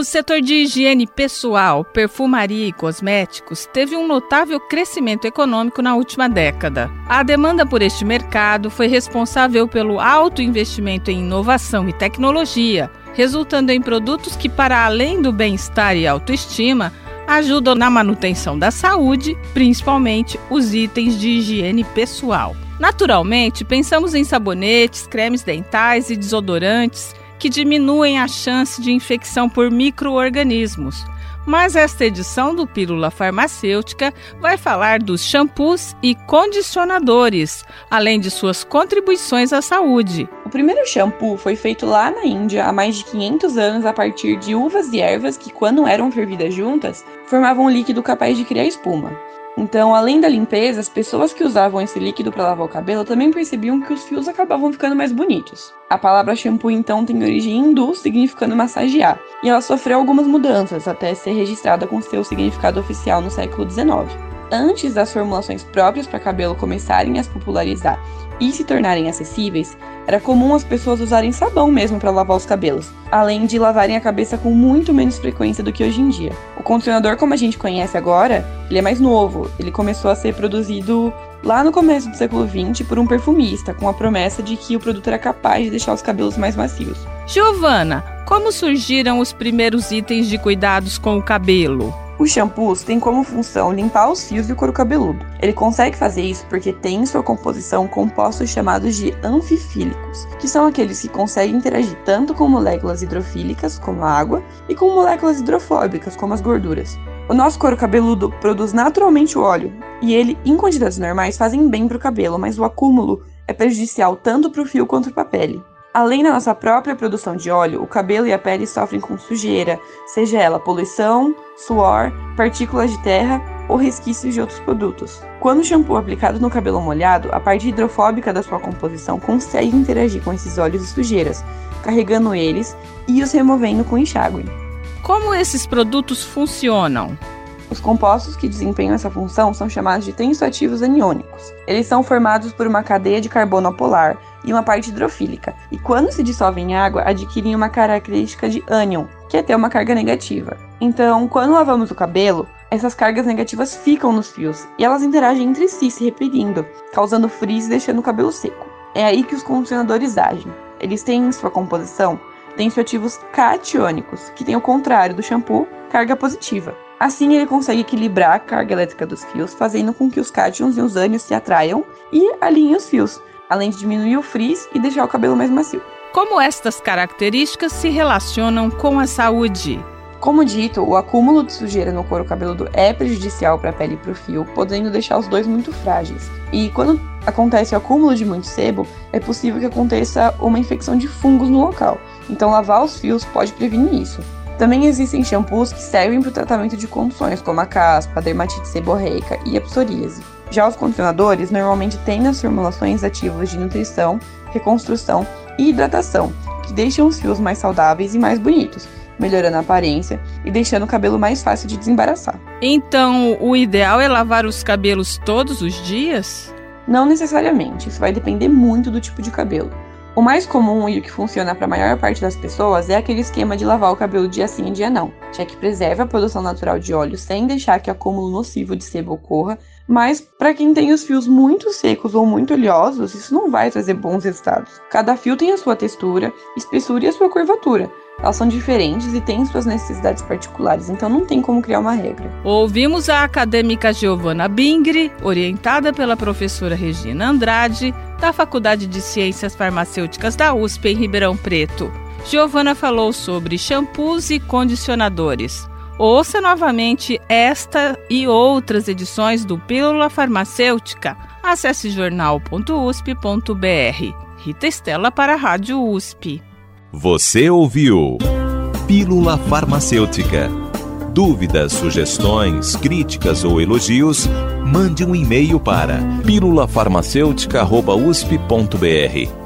O setor de higiene pessoal, perfumaria e cosméticos teve um notável crescimento econômico na última década. A demanda por este mercado foi responsável pelo alto investimento em inovação e tecnologia, resultando em produtos que, para além do bem-estar e autoestima, ajudam na manutenção da saúde, principalmente os itens de higiene pessoal. Naturalmente, pensamos em sabonetes, cremes dentais e desodorantes que diminuem a chance de infecção por microorganismos. Mas esta edição do Pílula Farmacêutica vai falar dos shampoos e condicionadores, além de suas contribuições à saúde. O primeiro shampoo foi feito lá na Índia há mais de 500 anos a partir de uvas e ervas que, quando eram fervidas juntas, formavam um líquido capaz de criar espuma. Então, além da limpeza, as pessoas que usavam esse líquido para lavar o cabelo também percebiam que os fios acabavam ficando mais bonitos. A palavra shampoo então tem origem hindu, significando massagear, e ela sofreu algumas mudanças até ser registrada com seu significado oficial no século XIX. Antes das formulações próprias para cabelo começarem a se popularizar e se tornarem acessíveis, era comum as pessoas usarem sabão mesmo para lavar os cabelos, além de lavarem a cabeça com muito menos frequência do que hoje em dia. O condicionador, como a gente conhece agora, ele é mais novo. Ele começou a ser produzido lá no começo do século XX por um perfumista, com a promessa de que o produto era capaz de deixar os cabelos mais macios. Giovana, como surgiram os primeiros itens de cuidados com o cabelo? Os shampoos têm como função limpar os fios e o couro cabeludo. Ele consegue fazer isso porque tem em sua composição compostos chamados de anfifílicos, que são aqueles que conseguem interagir tanto com moléculas hidrofílicas, como a água, e com moléculas hidrofóbicas, como as gorduras. O nosso couro cabeludo produz naturalmente o óleo, e ele, em quantidades normais, fazem bem para o cabelo, mas o acúmulo é prejudicial tanto para o fio quanto para a pele. Além da nossa própria produção de óleo, o cabelo e a pele sofrem com sujeira, seja ela poluição, suor, partículas de terra ou resquícios de outros produtos. Quando o shampoo é aplicado no cabelo molhado, a parte hidrofóbica da sua composição consegue interagir com esses óleos e sujeiras, carregando eles e os removendo com enxágue. Como esses produtos funcionam? Os compostos que desempenham essa função são chamados de tensoativos aniônicos. Eles são formados por uma cadeia de carbono apolar e uma parte hidrofílica, e quando se dissolvem em água, adquirem uma característica de ânion, que é ter uma carga negativa. Então, quando lavamos o cabelo, essas cargas negativas ficam nos fios e elas interagem entre si, se repelindo, causando frizz e deixando o cabelo seco. É aí que os condicionadores agem. Eles têm em sua composição tensioativos catiônicos, que tem o contrário do shampoo, carga positiva. Assim, ele consegue equilibrar a carga elétrica dos fios, fazendo com que os cátions e os ânions se atraiam e alinhem os fios, além de diminuir o frizz e deixar o cabelo mais macio. Como estas características se relacionam com a saúde? Como dito, o acúmulo de sujeira no couro cabeludo é prejudicial para a pele e para o fio, podendo deixar os dois muito frágeis. E quando acontece o acúmulo de muito sebo, é possível que aconteça uma infecção de fungos no local. Então, lavar os fios pode prevenir isso. Também existem shampoos que servem para o tratamento de condições como a caspa, a dermatite seborreica e a psoríase. Já os condicionadores normalmente têm nas formulações ativos de nutrição, reconstrução e hidratação, que deixam os fios mais saudáveis e mais bonitos, melhorando a aparência e deixando o cabelo mais fácil de desembaraçar. Então, o ideal é lavar os cabelos todos os dias? Não necessariamente, isso vai depender muito do tipo de cabelo. O mais comum e o que funciona para a maior parte das pessoas é aquele esquema de lavar o cabelo dia sim e dia não, já que preserva a produção natural de óleo sem deixar que acúmulo nocivo de sebo ocorra, mas para quem tem os fios muito secos ou muito oleosos, isso não vai trazer bons resultados. Cada fio tem a sua textura, espessura e a sua curvatura, elas são diferentes e têm suas necessidades particulares, então não tem como criar uma regra. Ouvimos a acadêmica Giovana Bingri, orientada pela professora Regina Andrade, da Faculdade de Ciências Farmacêuticas da USP em Ribeirão Preto. Giovana falou sobre shampoos e condicionadores. Ouça novamente esta e outras edições do Pílula Farmacêutica. Acesse jornal.usp.br. Rita Estela para a Rádio USP. Você ouviu Pílula Farmacêutica Dúvidas, sugestões, críticas ou elogios, mande um e-mail para pílulafarmacêutica.usp.br.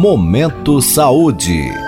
Momento Saúde.